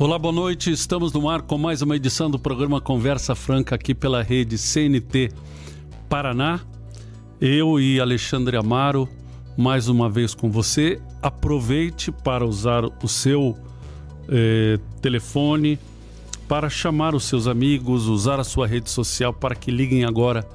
Olá, boa noite. Estamos no ar com mais uma edição do programa Conversa Franca aqui pela rede CNT Paraná. Eu e Alexandre Amaro, mais uma vez com você. Aproveite para usar o seu eh, telefone para chamar os seus amigos, usar a sua rede social para que liguem agora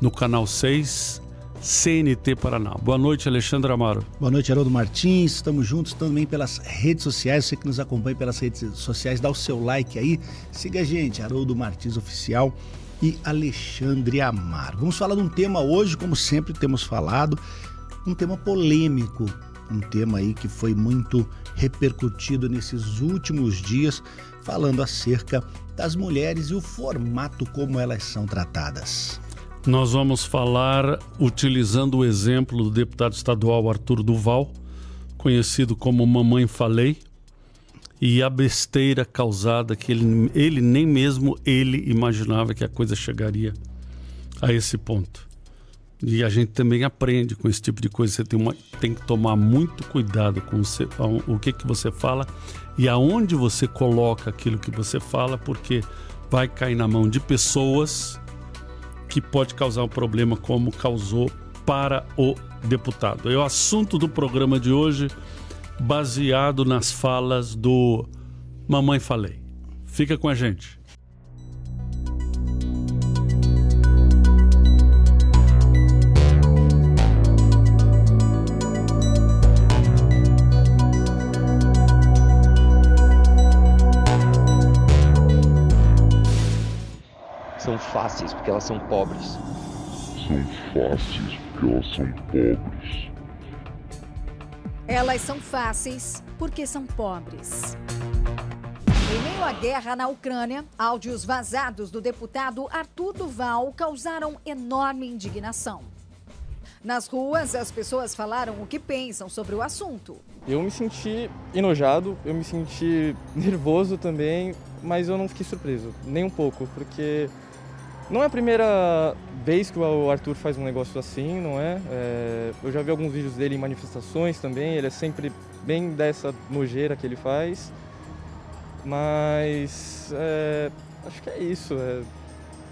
no canal 6 CNT Paraná. Boa noite, Alexandre Amaro. Boa noite, Haroldo Martins. Estamos juntos também pelas redes sociais. Você que nos acompanha pelas redes sociais, dá o seu like aí. Siga a gente, Haroldo Martins Oficial e Alexandre Amaro. Vamos falar de um tema hoje, como sempre temos falado, um tema polêmico, um tema aí que foi muito repercutido nesses últimos dias, falando acerca das mulheres e o formato como elas são tratadas. Nós vamos falar utilizando o exemplo do deputado estadual Arthur Duval, conhecido como Mamãe Falei, e a besteira causada que ele, ele nem mesmo ele imaginava que a coisa chegaria a esse ponto. E a gente também aprende com esse tipo de coisa. Você tem, uma, tem que tomar muito cuidado com o que, que você fala e aonde você coloca aquilo que você fala, porque vai cair na mão de pessoas que pode causar um problema como causou para o deputado. É o assunto do programa de hoje, baseado nas falas do Mamãe Falei. Fica com a gente. Fáceis porque elas são pobres. São fáceis porque elas são pobres. Elas são fáceis porque são pobres. Em meio à guerra na Ucrânia, áudios vazados do deputado Arthur Duval causaram enorme indignação. Nas ruas, as pessoas falaram o que pensam sobre o assunto. Eu me senti enojado, eu me senti nervoso também, mas eu não fiquei surpreso, nem um pouco, porque não é a primeira vez que o Arthur faz um negócio assim, não é? é? Eu já vi alguns vídeos dele em manifestações também, ele é sempre bem dessa nojeira que ele faz. Mas é, acho que é isso. É,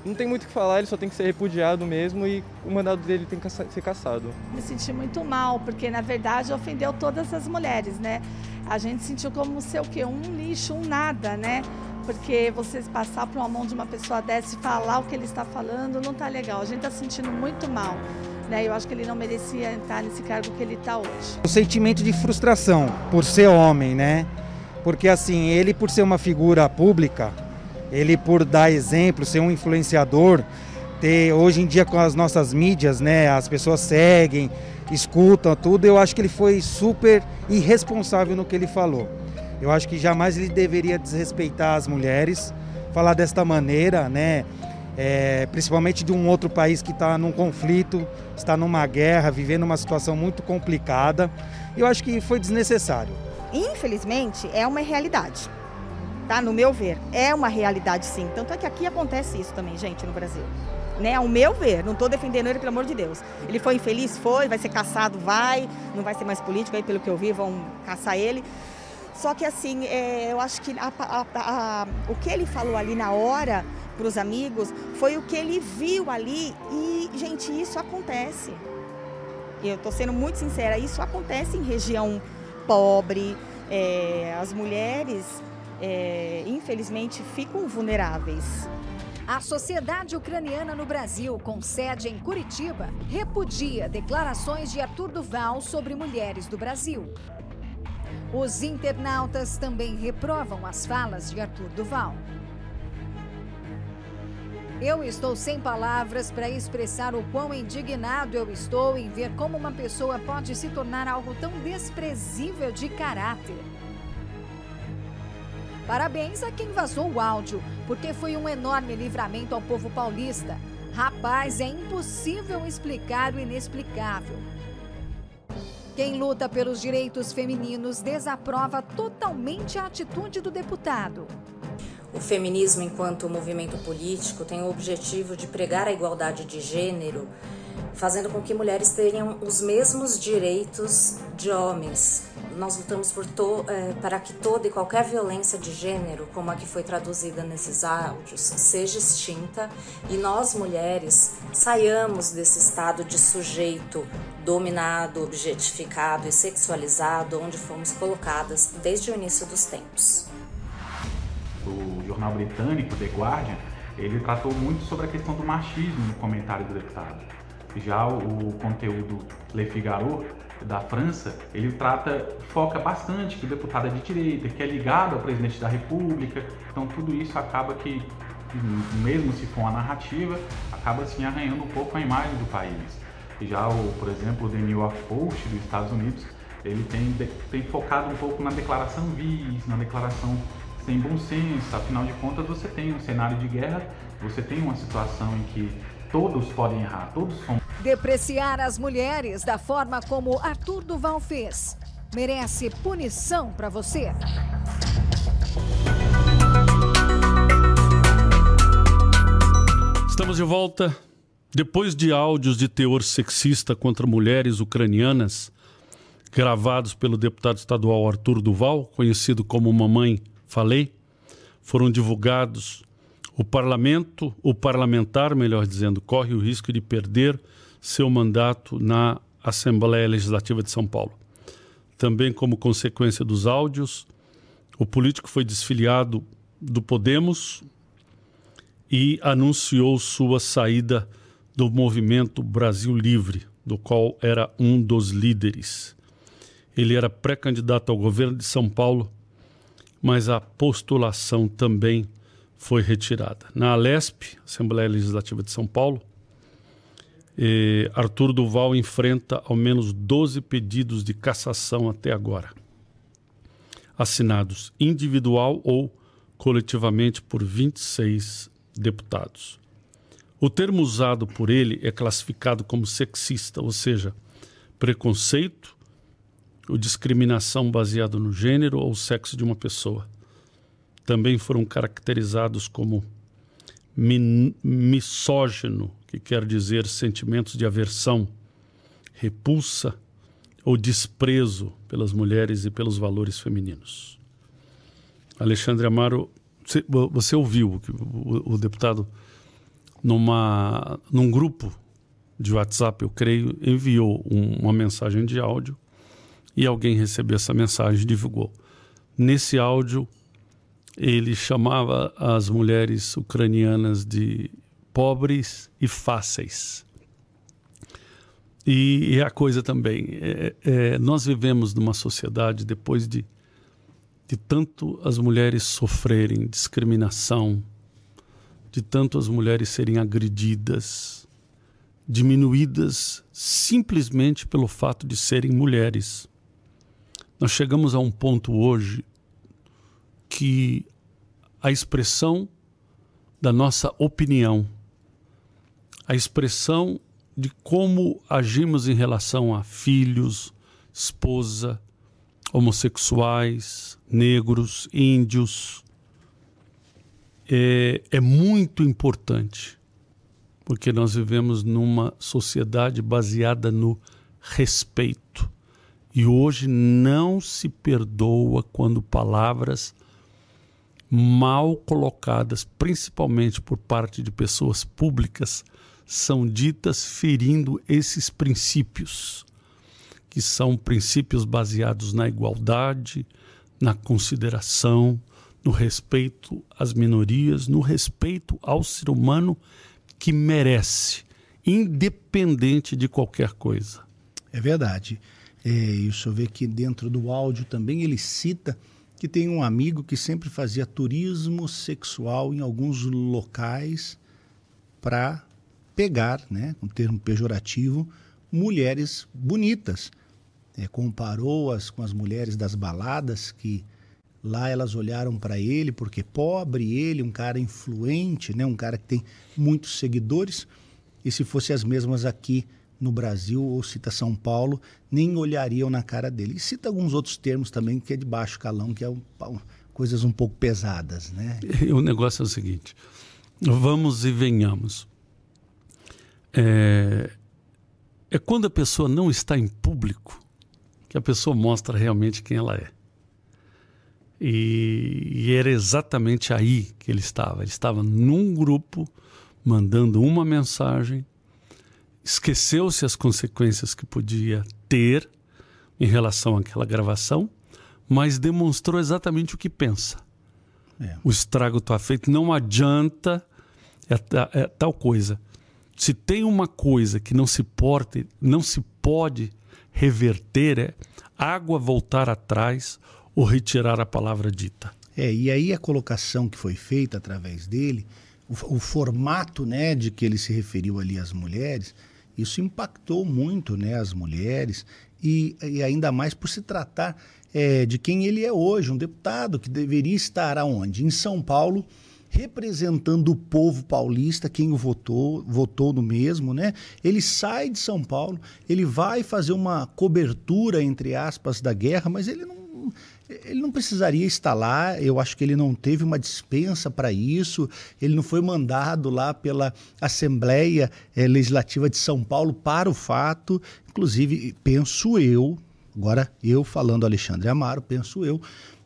não tem muito o que falar, ele só tem que ser repudiado mesmo e o mandado dele tem que ser caçado. Me senti muito mal, porque na verdade ofendeu todas as mulheres, né? A gente sentiu como ser o quê? Um lixo, um nada, né? Porque você passar por uma mão de uma pessoa dessa e falar o que ele está falando não está legal. A gente está sentindo muito mal. Né? Eu acho que ele não merecia entrar nesse cargo que ele está hoje. O sentimento de frustração por ser homem, né? Porque assim, ele por ser uma figura pública, ele por dar exemplo, ser um influenciador, ter hoje em dia com as nossas mídias, né, as pessoas seguem, escutam tudo, eu acho que ele foi super irresponsável no que ele falou. Eu acho que jamais ele deveria desrespeitar as mulheres, falar desta maneira, né? É, principalmente de um outro país que está num conflito, está numa guerra, vivendo uma situação muito complicada. Eu acho que foi desnecessário. Infelizmente, é uma realidade, tá? No meu ver, é uma realidade sim. Tanto é que aqui acontece isso também, gente, no Brasil. Né, ao meu ver, não estou defendendo ele, pelo amor de Deus. Ele foi infeliz? Foi, vai ser caçado? Vai, não vai ser mais político, aí pelo que eu vi, vão caçar ele. Só que assim, é, eu acho que a, a, a, o que ele falou ali na hora para os amigos foi o que ele viu ali e, gente, isso acontece. Eu estou sendo muito sincera, isso acontece em região pobre, é, as mulheres, é, infelizmente, ficam vulneráveis. A Sociedade Ucraniana no Brasil, com sede em Curitiba, repudia declarações de Arthur Duval sobre mulheres do Brasil. Os internautas também reprovam as falas de Arthur Duval. Eu estou sem palavras para expressar o quão indignado eu estou em ver como uma pessoa pode se tornar algo tão desprezível de caráter. Parabéns a quem vazou o áudio, porque foi um enorme livramento ao povo paulista. Rapaz, é impossível explicar o inexplicável. Quem luta pelos direitos femininos desaprova totalmente a atitude do deputado. O feminismo, enquanto movimento político, tem o objetivo de pregar a igualdade de gênero, fazendo com que mulheres tenham os mesmos direitos de homens. Nós lutamos é, para que toda e qualquer violência de gênero, como a que foi traduzida nesses áudios, seja extinta e nós, mulheres, saiamos desse estado de sujeito dominado, objetificado e sexualizado onde fomos colocadas desde o início dos tempos do jornal britânico The Guardian, ele tratou muito sobre a questão do machismo no comentário do deputado. Já o, o conteúdo Le Figaro da França, ele trata, foca bastante que o deputado é de direita, que é ligado ao presidente da República. Então tudo isso acaba que, mesmo se for uma narrativa, acaba assim arranhando um pouco a imagem do país. Já o, por exemplo, o The New York Post dos Estados Unidos, ele tem, tem focado um pouco na declaração vis, na declaração sem bom senso, afinal de contas você tem um cenário de guerra, você tem uma situação em que todos podem errar, todos são. Depreciar as mulheres da forma como Arthur Duval fez merece punição para você. Estamos de volta. Depois de áudios de teor sexista contra mulheres ucranianas, gravados pelo deputado estadual Arthur Duval, conhecido como Mamãe falei, foram divulgados. O parlamento, o parlamentar, melhor dizendo, corre o risco de perder seu mandato na Assembleia Legislativa de São Paulo. Também, como consequência dos áudios, o político foi desfiliado do Podemos e anunciou sua saída do movimento Brasil Livre, do qual era um dos líderes. Ele era pré-candidato ao governo de São Paulo mas a postulação também foi retirada. Na Alesp, Assembleia Legislativa de São Paulo, eh, Arthur Duval enfrenta ao menos 12 pedidos de cassação até agora, assinados individual ou coletivamente por 26 deputados. O termo usado por ele é classificado como sexista, ou seja, preconceito ou discriminação baseada no gênero ou sexo de uma pessoa. Também foram caracterizados como misógino, que quer dizer sentimentos de aversão, repulsa ou desprezo pelas mulheres e pelos valores femininos. Alexandre Amaro, você, ouviu que o, o, deputado numa num grupo de WhatsApp, eu creio, enviou um, uma mensagem de áudio e alguém recebeu essa mensagem e divulgou. Nesse áudio, ele chamava as mulheres ucranianas de pobres e fáceis. E, e a coisa também, é, é, nós vivemos numa sociedade depois de, de tanto as mulheres sofrerem discriminação, de tanto as mulheres serem agredidas, diminuídas simplesmente pelo fato de serem mulheres. Nós chegamos a um ponto hoje que a expressão da nossa opinião, a expressão de como agimos em relação a filhos, esposa, homossexuais, negros, índios, é, é muito importante, porque nós vivemos numa sociedade baseada no respeito. E hoje não se perdoa quando palavras mal colocadas, principalmente por parte de pessoas públicas, são ditas ferindo esses princípios, que são princípios baseados na igualdade, na consideração, no respeito às minorias, no respeito ao ser humano que merece, independente de qualquer coisa. É verdade. É, e o senhor vê que dentro do áudio também ele cita que tem um amigo que sempre fazia turismo sexual em alguns locais para pegar, né, um termo pejorativo, mulheres bonitas. É, Comparou-as com as mulheres das baladas que lá elas olharam para ele porque pobre ele, um cara influente, né, um cara que tem muitos seguidores, e se fosse as mesmas aqui no Brasil ou cita São Paulo, nem olhariam na cara dele. E cita alguns outros termos também que é de baixo calão, que é um, coisas um pouco pesadas, né? O negócio é o seguinte: vamos e venhamos. É, é quando a pessoa não está em público que a pessoa mostra realmente quem ela é. E, e, era exatamente aí que ele estava. Ele estava num grupo mandando uma mensagem, esqueceu-se as consequências que podia ter em relação àquela gravação, mas demonstrou exatamente o que pensa. É. O estrago está feito, não adianta é, é, tal coisa. Se tem uma coisa que não se pode, não se pode reverter é água voltar atrás ou retirar a palavra dita. É, e aí a colocação que foi feita através dele, o, o formato né, de que ele se referiu ali às mulheres, isso impactou muito né, as mulheres e, e ainda mais por se tratar é, de quem ele é hoje, um deputado que deveria estar aonde? Em São Paulo, representando o povo paulista, quem o votou, votou no mesmo, né? Ele sai de São Paulo, ele vai fazer uma cobertura, entre aspas, da guerra, mas ele não ele não precisaria estar lá, eu acho que ele não teve uma dispensa para isso, ele não foi mandado lá pela Assembleia eh, Legislativa de São Paulo para o fato. Inclusive, penso eu, agora eu falando Alexandre Amaro, penso eu,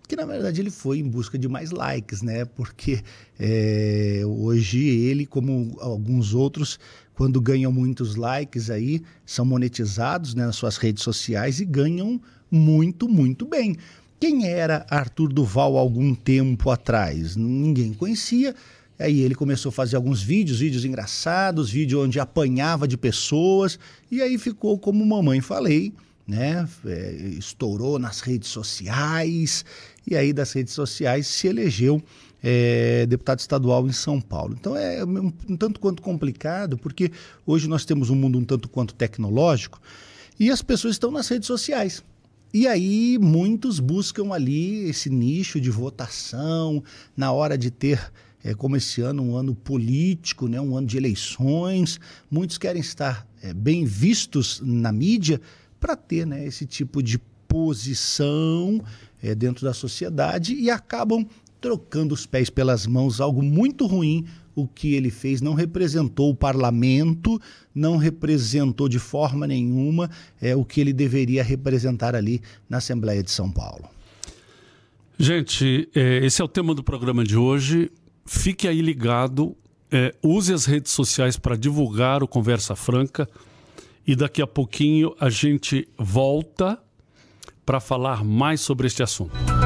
que na verdade ele foi em busca de mais likes, né? Porque é, hoje ele, como alguns outros, quando ganham muitos likes aí, são monetizados né, nas suas redes sociais e ganham muito, muito bem. Quem era Arthur Duval algum tempo atrás? Ninguém conhecia. Aí ele começou a fazer alguns vídeos, vídeos engraçados, vídeo onde apanhava de pessoas, e aí ficou como mamãe falei, né? É, estourou nas redes sociais, e aí das redes sociais se elegeu é, deputado estadual em São Paulo. Então é um, um tanto quanto complicado, porque hoje nós temos um mundo um tanto quanto tecnológico e as pessoas estão nas redes sociais. E aí muitos buscam ali esse nicho de votação na hora de ter é, como esse ano um ano político, né, um ano de eleições. Muitos querem estar é, bem vistos na mídia para ter né, esse tipo de posição é, dentro da sociedade e acabam trocando os pés pelas mãos, algo muito ruim. O que ele fez não representou o parlamento, não representou de forma nenhuma é, o que ele deveria representar ali na Assembleia de São Paulo. Gente, é, esse é o tema do programa de hoje. Fique aí ligado, é, use as redes sociais para divulgar o Conversa Franca e daqui a pouquinho a gente volta para falar mais sobre este assunto.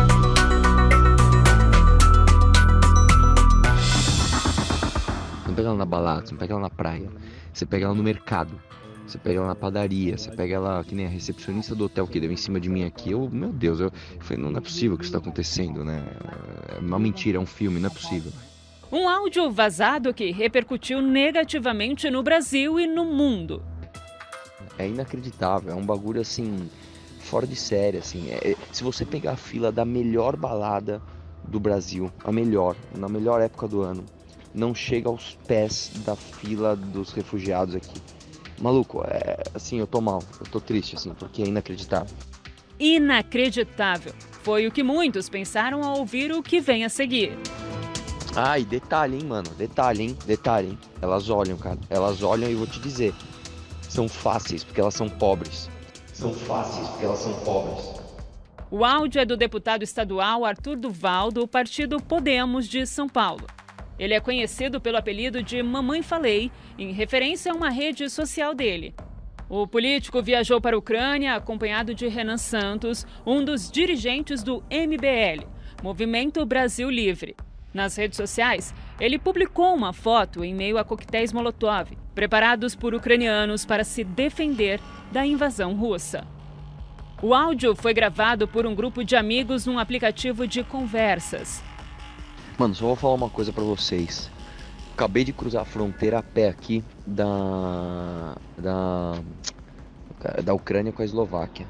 Não pega ela na balada, você não pega ela na praia, você pega ela no mercado, você pega ela na padaria, você pega ela que nem a recepcionista do hotel que deu em cima de mim aqui. Eu, meu Deus, eu, eu falei, não, não é possível que isso está acontecendo, né? É uma mentira, é um filme, não é possível. Um áudio vazado que repercutiu negativamente no Brasil e no mundo. É inacreditável, é um bagulho assim fora de série, assim. É, é, se você pegar a fila da melhor balada do Brasil, a melhor, na melhor época do ano, não chega aos pés da fila dos refugiados aqui. Maluco, é assim, eu tô mal, eu tô triste, assim, porque é inacreditável. Inacreditável. Foi o que muitos pensaram ao ouvir o que vem a seguir. Ah, e detalhe, hein, mano, detalhe, hein, detalhe, hein. Elas olham, cara, elas olham e vou te dizer, são fáceis, porque elas são pobres são fáceis porque elas são pobres. O áudio é do deputado estadual Arthur Duval, do partido Podemos de São Paulo. Ele é conhecido pelo apelido de Mamãe Falei, em referência a uma rede social dele. O político viajou para a Ucrânia acompanhado de Renan Santos, um dos dirigentes do MBL, Movimento Brasil Livre. Nas redes sociais, ele publicou uma foto em meio a coquetéis Molotov, preparados por ucranianos para se defender da invasão russa. O áudio foi gravado por um grupo de amigos num aplicativo de conversas. Mano, só vou falar uma coisa para vocês. Acabei de cruzar a fronteira a pé aqui da da da Ucrânia com a Eslováquia.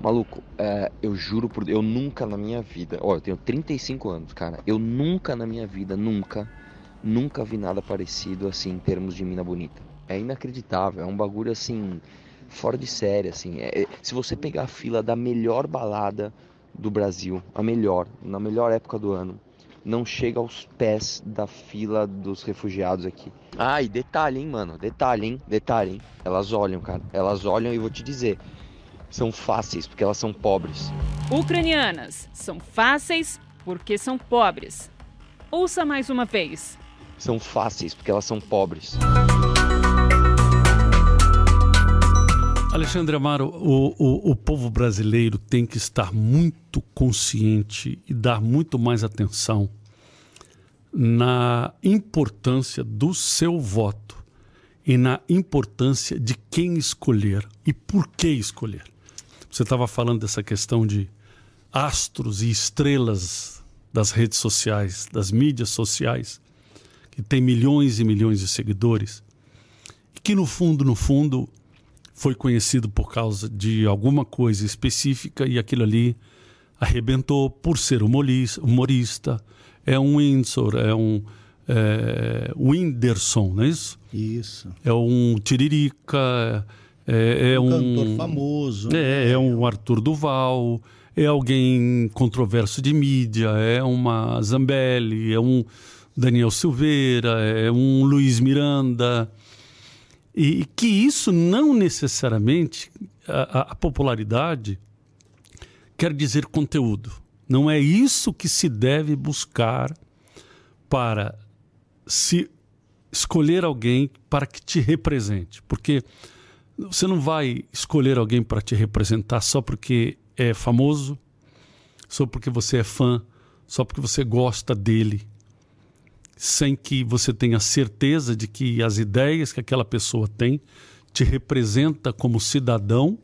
Maluco, é, eu juro por eu nunca na minha vida, ó, eu tenho 35 anos, cara, eu nunca na minha vida, nunca, nunca vi nada parecido assim em termos de mina bonita. É inacreditável, é um bagulho assim, fora de série, assim. É, se você pegar a fila da melhor balada do Brasil, a melhor, na melhor época do ano, não chega aos pés da fila dos refugiados aqui. Ah, e detalhe, hein, mano, detalhe, hein, detalhe, hein. Elas olham, cara, elas olham e vou te dizer, são fáceis porque elas são pobres. Ucranianas são fáceis porque são pobres. Ouça mais uma vez. São fáceis porque elas são pobres. Alexandre Amaro, o, o, o, povo brasileiro tem que estar muito consciente e dar muito mais atenção na importância do seu voto e na importância de quem escolher e por que escolher. Você estava falando dessa questão de astros e estrelas das redes sociais, das mídias sociais, que tem milhões e milhões de seguidores, e que no fundo, no fundo, foi conhecido por causa de alguma coisa específica e aquilo ali arrebentou por ser humorista. É um Windsor, é um é, Whindersson, não é isso? Isso. É um Tiririca, é, é um, um cantor famoso. É, né? é um Arthur Duval, é alguém controverso de mídia, é uma Zambelli, é um Daniel Silveira, é um Luiz Miranda. E que isso não necessariamente, a, a popularidade quer dizer conteúdo. Não é isso que se deve buscar para se escolher alguém para que te represente. Porque você não vai escolher alguém para te representar só porque é famoso, só porque você é fã, só porque você gosta dele sem que você tenha certeza de que as ideias que aquela pessoa tem te representa como cidadão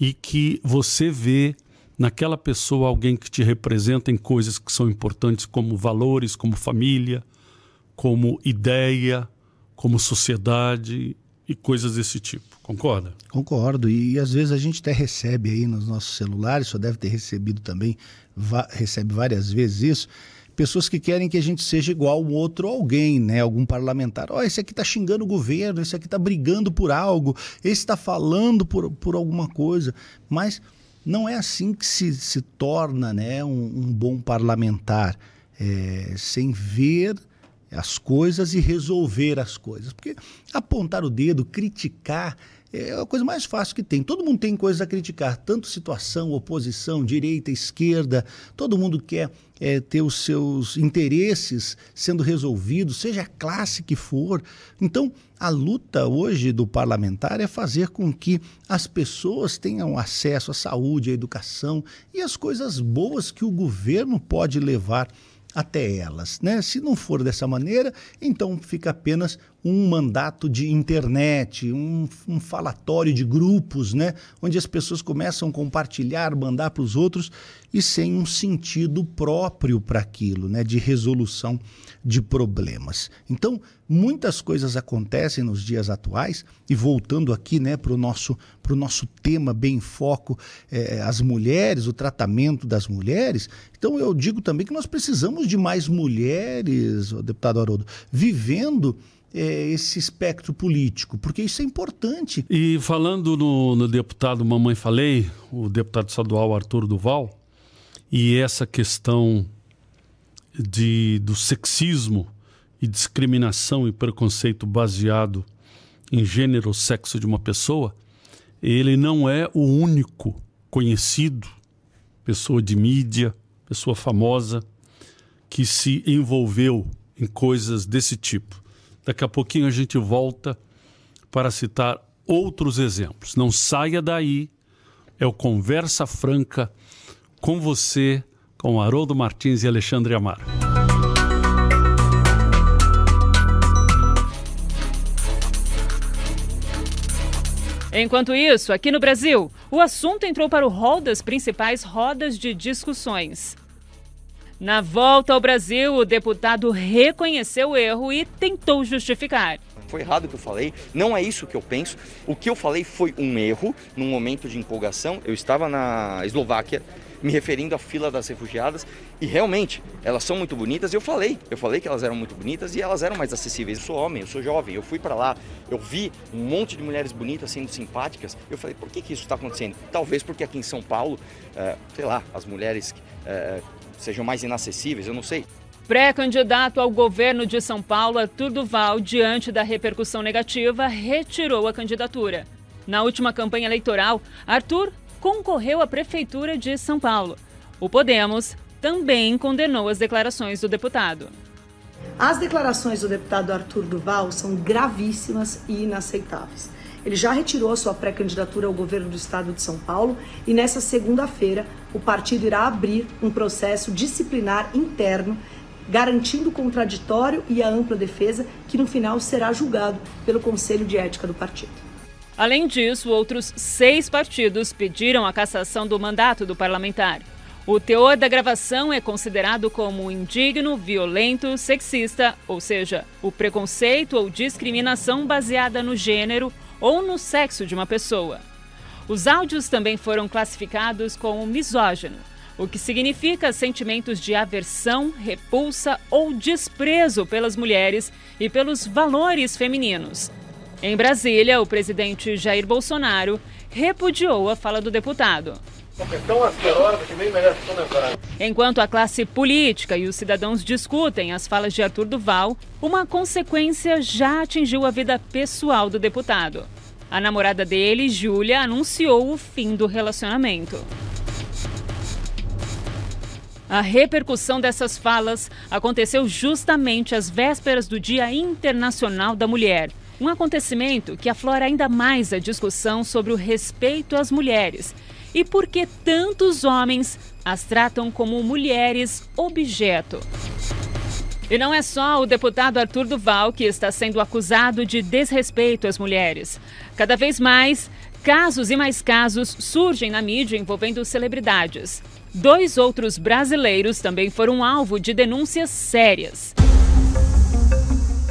e que você vê naquela pessoa alguém que te representa em coisas que são importantes como valores, como família, como ideia, como sociedade e coisas desse tipo. Concorda? Concordo. E, e às vezes a gente até recebe aí nos nossos celulares, só deve ter recebido também, recebe várias vezes isso pessoas que querem que a gente seja igual um outro alguém, né? Algum parlamentar. Ó, oh, esse aqui está xingando o governo, esse aqui está brigando por algo, esse está falando por, por alguma coisa. Mas não é assim que se, se torna né, um, um bom parlamentar, é, sem ver as coisas e resolver as coisas. Porque apontar o dedo, criticar é a coisa mais fácil que tem. Todo mundo tem coisas a criticar, tanto situação, oposição, direita, esquerda, todo mundo quer é, ter os seus interesses sendo resolvidos, seja a classe que for. Então, a luta hoje do parlamentar é fazer com que as pessoas tenham acesso à saúde, à educação e às coisas boas que o governo pode levar até elas. Né? Se não for dessa maneira, então fica apenas um mandato de internet, um, um falatório de grupos, né? onde as pessoas começam a compartilhar, mandar para os outros e sem um sentido próprio para aquilo, né? de resolução de problemas. Então, muitas coisas acontecem nos dias atuais, e voltando aqui né, para o nosso, nosso tema bem em foco, é, as mulheres, o tratamento das mulheres, então eu digo também que nós precisamos de mais mulheres, deputado Haroldo, vivendo é, esse espectro político, porque isso é importante. E falando no, no, deputado Mamãe Falei, o deputado estadual Arthur Duval, e essa questão de, do sexismo e discriminação e preconceito baseado em gênero ou sexo de uma pessoa, ele não é o único conhecido, pessoa de mídia, pessoa famosa, que se envolveu em coisas desse tipo. Daqui a pouquinho a gente volta para citar outros exemplos. Não saia daí. É o Conversa Franca com você, com Haroldo Martins e Alexandre Amaro. Enquanto isso, aqui no Brasil, o assunto entrou para o rol das principais rodas de discussões. Na volta ao Brasil, o deputado reconheceu o erro e tentou justificar. Foi errado o que eu falei, não é isso que eu penso. O que eu falei foi um erro, num momento de empolgação. Eu estava na Eslováquia, me referindo à fila das refugiadas, E realmente, elas são muito bonitas. Eu falei, eu falei que elas eram muito bonitas e elas eram mais acessíveis. Eu sou homem, eu sou jovem, eu fui para lá, eu vi um monte de mulheres bonitas sendo simpáticas. Eu falei, por que, que isso está acontecendo? Talvez porque aqui em São Paulo, é, sei lá, as mulheres é, sejam mais inacessíveis, eu não sei. Pré-candidato ao governo de São Paulo, Arthur Duval, diante da repercussão negativa, retirou a candidatura. Na última campanha eleitoral, Arthur concorreu à Prefeitura de São Paulo. O Podemos também condenou as declarações do deputado. As declarações do deputado Arthur Duval são gravíssimas e inaceitáveis. Ele já retirou a sua pré-candidatura ao governo do estado de São Paulo e nessa segunda-feira o partido irá abrir um processo disciplinar interno garantindo o contraditório e a ampla defesa, que no final será julgado pelo Conselho de Ética do partido. Além disso, outros seis partidos pediram a cassação do mandato do parlamentar. O teor da gravação é considerado como indigno, violento, sexista, ou seja, o preconceito ou discriminação baseada no gênero ou no sexo de uma pessoa. Os áudios também foram classificados como misógino, o que significa sentimentos de aversão, repulsa ou desprezo pelas mulheres e pelos valores femininos. Em Brasília, o presidente Jair Bolsonaro repudiou a fala do deputado. Enquanto a classe política e os cidadãos discutem as falas de Arthur Duval, uma consequência já atingiu a vida pessoal do deputado. A namorada dele, Júlia, anunciou o fim do relacionamento. A repercussão dessas falas aconteceu justamente às vésperas do Dia Internacional da Mulher. Um acontecimento que aflora ainda mais a discussão sobre o respeito às mulheres e por que tantos homens as tratam como mulheres objeto. E não é só o deputado Arthur Duval que está sendo acusado de desrespeito às mulheres. Cada vez mais, casos e mais casos surgem na mídia envolvendo celebridades. Dois outros brasileiros também foram alvo de denúncias sérias.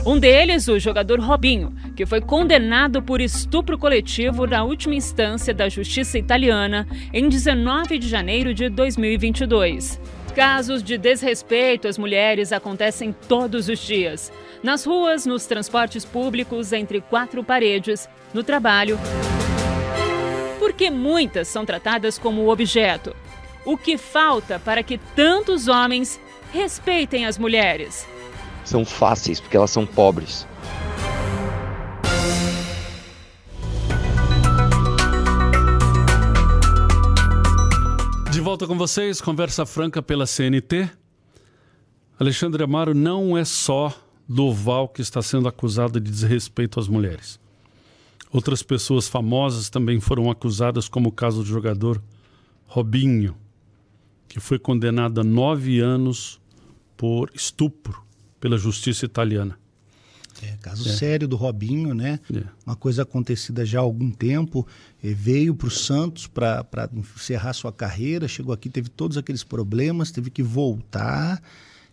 Um deles, o jogador Robinho, que foi condenado por estupro coletivo na última instância da justiça italiana em 19 de janeiro de 2022. Casos de desrespeito às mulheres acontecem todos os dias. Nas ruas, nos transportes públicos, entre quatro paredes, no trabalho. Porque muitas são tratadas como objeto. O que falta para que tantos homens respeitem as mulheres? São fáceis, porque elas são pobres. De volta com vocês, conversa franca pela CNT. Alexandre Amaro não é só Doval que está sendo acusado de desrespeito às mulheres. Outras pessoas famosas também foram acusadas, como o caso do jogador Robinho, que foi condenado a nove anos por estupro pela justiça italiana. É, caso é. sério do Robinho, né? É. Uma coisa acontecida já há algum tempo. veio para o Santos para encerrar sua carreira, chegou aqui, teve todos aqueles problemas, teve que voltar.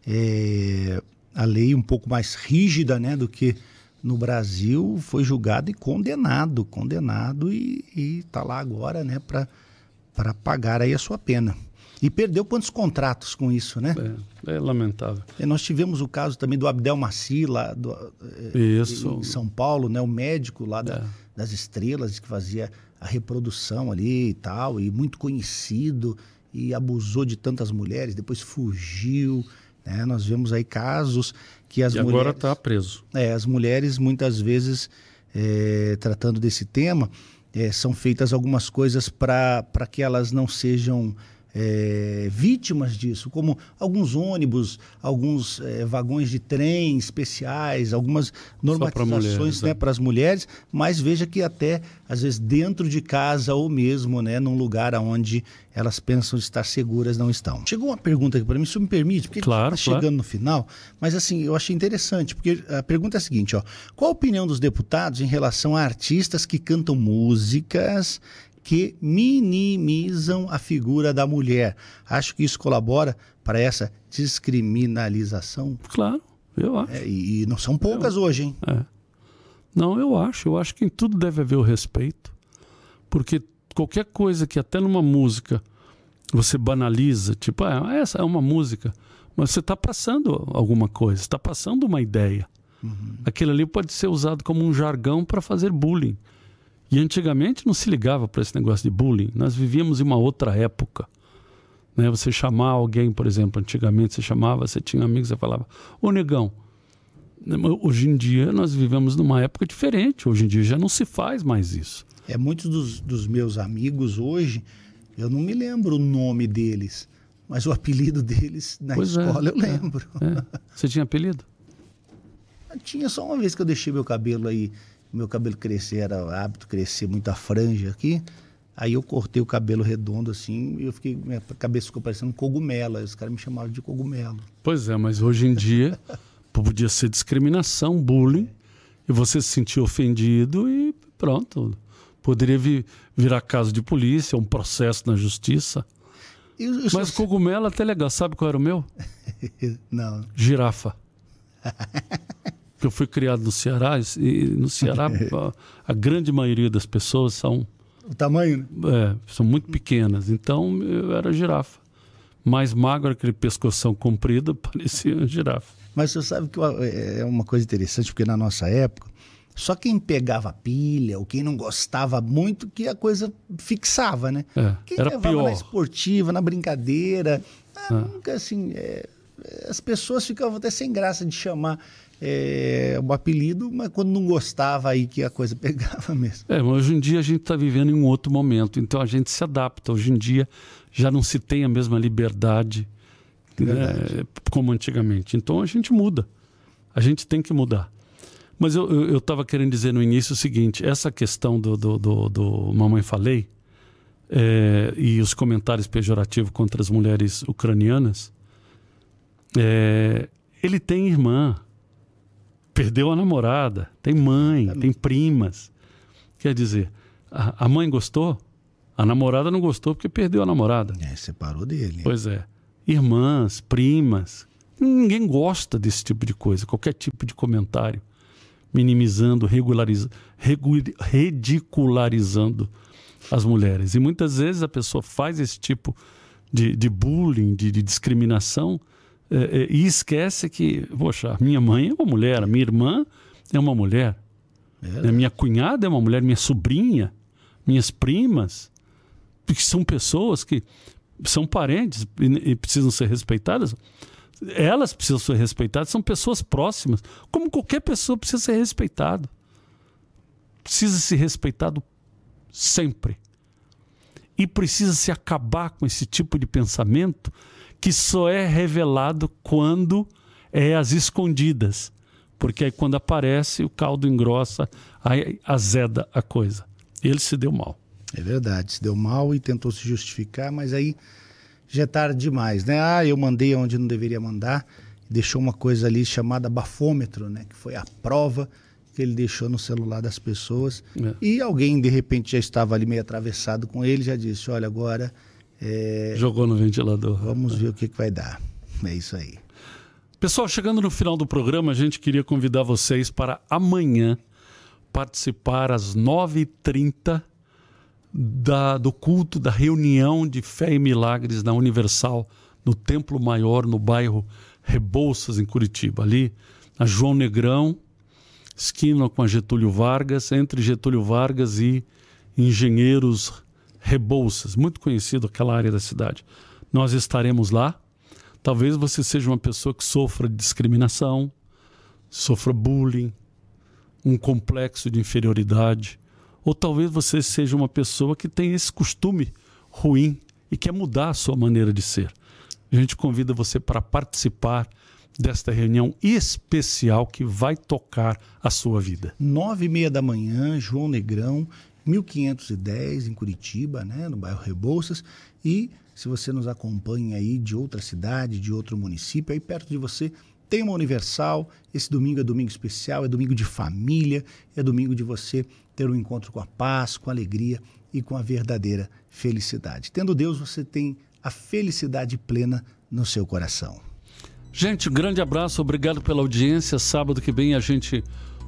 É, a lei um pouco mais rígida né, do que no Brasil, foi julgado e condenado, condenado e está lá agora né, para pagar aí a sua pena. E perdeu quantos contratos com isso, né? É, é lamentável. E nós tivemos o caso também do Abdel Maci, lá do, é, isso. em São Paulo, né? O médico lá da, é. das estrelas que fazia a reprodução ali e tal, e muito conhecido, e abusou de tantas mulheres, depois fugiu. Né? Nós vemos aí casos que as e mulheres. agora está preso. É, as mulheres muitas vezes, é, tratando desse tema, é, são feitas algumas coisas para que elas não sejam é, vítimas disso, como alguns ônibus, alguns é, vagões de trem especiais, algumas normatizações para né, as mulheres, mas veja que até, às vezes, dentro de casa ou mesmo né, num lugar onde elas pensam estar seguras, não estão. Chegou uma pergunta aqui para mim, se me permite, porque claro, está chegando no final, mas assim, eu achei interessante, porque a pergunta é a seguinte, ó, qual a opinião dos deputados em relação a artistas que cantam músicas que minimizam a figura da mulher. Acho que isso colabora para essa descriminalização. Claro, eu acho. É, e, não são poucas eu, hoje, hein? É. Não, eu acho. Eu acho que em tudo deve haver o respeito. Porque qualquer coisa que até numa música você banaliza, tipo, ah, essa é uma música, mas você está passando alguma coisa, está passando uma ideia. Uhum. Aquilo ali pode ser usado como um jargão para fazer bullying. E antigamente não se ligava para esse negócio de bullying. Nós vivíamos em uma outra época. Né? Você chamar alguém, por exemplo, antigamente você chamava, você tinha amigos, você falava, ô negão. Hoje em dia nós vivemos numa época diferente. Hoje em dia já não se faz mais isso. É, muitos dos, dos meus amigos hoje, eu não me lembro o nome deles, mas o apelido deles na pois é, escola é, eu lembro. É. Você tinha apelido? Tinha só uma vez que eu deixei meu cabelo aí meu cabelo crescer, era hábito crescer muita franja aqui. Aí eu cortei o cabelo redondo assim e eu fiquei, minha cabeça ficou parecendo um cogumelo. Aí os caras me chamavam de cogumelo. Pois é, mas hoje em dia podia ser discriminação, bullying, e você se sentiu ofendido e pronto. Poderia vir, virar caso de polícia, um processo na justiça. Eu, eu mas sou... cogumelo é até legal. Sabe qual era o meu? Não. Girafa. que eu fui criado no Ceará e no Ceará a, a, grande maioria das pessoas são o tamanho né? é, são muito pequenas. Então eu era girafa. Mais magro aquele pescoção comprido parecia uma girafa. Mas você sabe que é, é uma coisa interessante porque na nossa época só quem pegava pilha ou quem não gostava muito que a coisa fixava né? É, quem era levava pior. na esportiva na brincadeira ah, nunca assim é, as pessoas ficavam até sem graça de chamar é, o apelido, mas quando não gostava aí que a coisa pegava mesmo. É, mas hoje em dia a gente está vivendo em um outro momento, então a gente se adapta. Hoje em dia já não se tem a mesma liberdade né, como antigamente. Então a gente muda. A gente tem que mudar. Mas eu estava querendo dizer no início o seguinte: essa questão do, do, do, do Mamãe Falei é, e os comentários pejorativos contra as mulheres ucranianas, é, ele tem irmã perdeu a namorada, tem mãe, tem primas. Quer dizer, a, a, mãe gostou, a namorada não gostou porque perdeu a namorada. É, separou dele. Pois é. Irmãs, primas. Ninguém gosta desse tipo de coisa, qualquer tipo de comentário minimizando, regulariz... ridicularizando as mulheres. E muitas vezes a pessoa faz esse tipo de, de bullying, de, de discriminação, é, é, e esquece que, poxa, minha mãe é uma mulher, a minha irmã é uma mulher, é. minha cunhada é uma mulher, minha sobrinha, minhas primas, que são pessoas que são parentes e, e precisam ser respeitadas. Elas precisam ser respeitadas, são pessoas próximas, como qualquer pessoa precisa ser respeitado. Precisa ser respeitado sempre. E precisa se acabar com esse tipo de pensamento que só é revelado quando é às escondidas. Porque aí quando aparece, o caldo engrossa, aí azeda a coisa. Ele se deu mal. É verdade, se deu mal e tentou se justificar, mas aí já é tarde demais, né? Ah, eu mandei onde não deveria mandar, deixou uma coisa ali chamada bafômetro, né? Que foi a prova que ele deixou no celular das pessoas. É. E alguém, de repente, já estava ali meio atravessado com ele, já disse, olha, agora é... Jogou no ventilador. Vamos ver o que, que vai dar. É isso aí. Pessoal, chegando no final do programa, a gente queria convidar vocês para amanhã participar às 9h30 da, do culto, da reunião de fé e milagres na Universal, no Templo Maior, no bairro Rebouças, em Curitiba. Ali, na João Negrão, esquina com a Getúlio Vargas, entre Getúlio Vargas e Engenheiros Rebouças, muito conhecido aquela área da cidade. Nós estaremos lá. Talvez você seja uma pessoa que sofra discriminação, sofra bullying, um complexo de inferioridade, ou talvez você seja uma pessoa que tem esse costume ruim e quer mudar a sua maneira de ser. A gente convida você para participar desta reunião especial que vai tocar a sua vida. Nove e meia da manhã, João Negrão, 1510 em Curitiba, né, no bairro Rebouças, e se você nos acompanha aí de outra cidade, de outro município, aí perto de você tem uma Universal. Esse domingo é domingo especial, é domingo de família, é domingo de você ter um encontro com a paz, com a alegria e com a verdadeira felicidade. Tendo Deus, você tem a felicidade plena no seu coração. Gente, um grande abraço, obrigado pela audiência. Sábado que vem a gente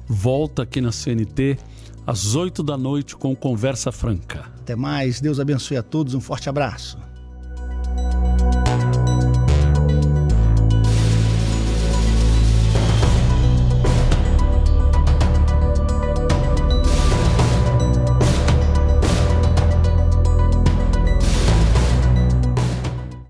volta aqui na CNT às 8 da noite com Conversa Franca. Até mais, Deus abençoe a todos, um forte abraço.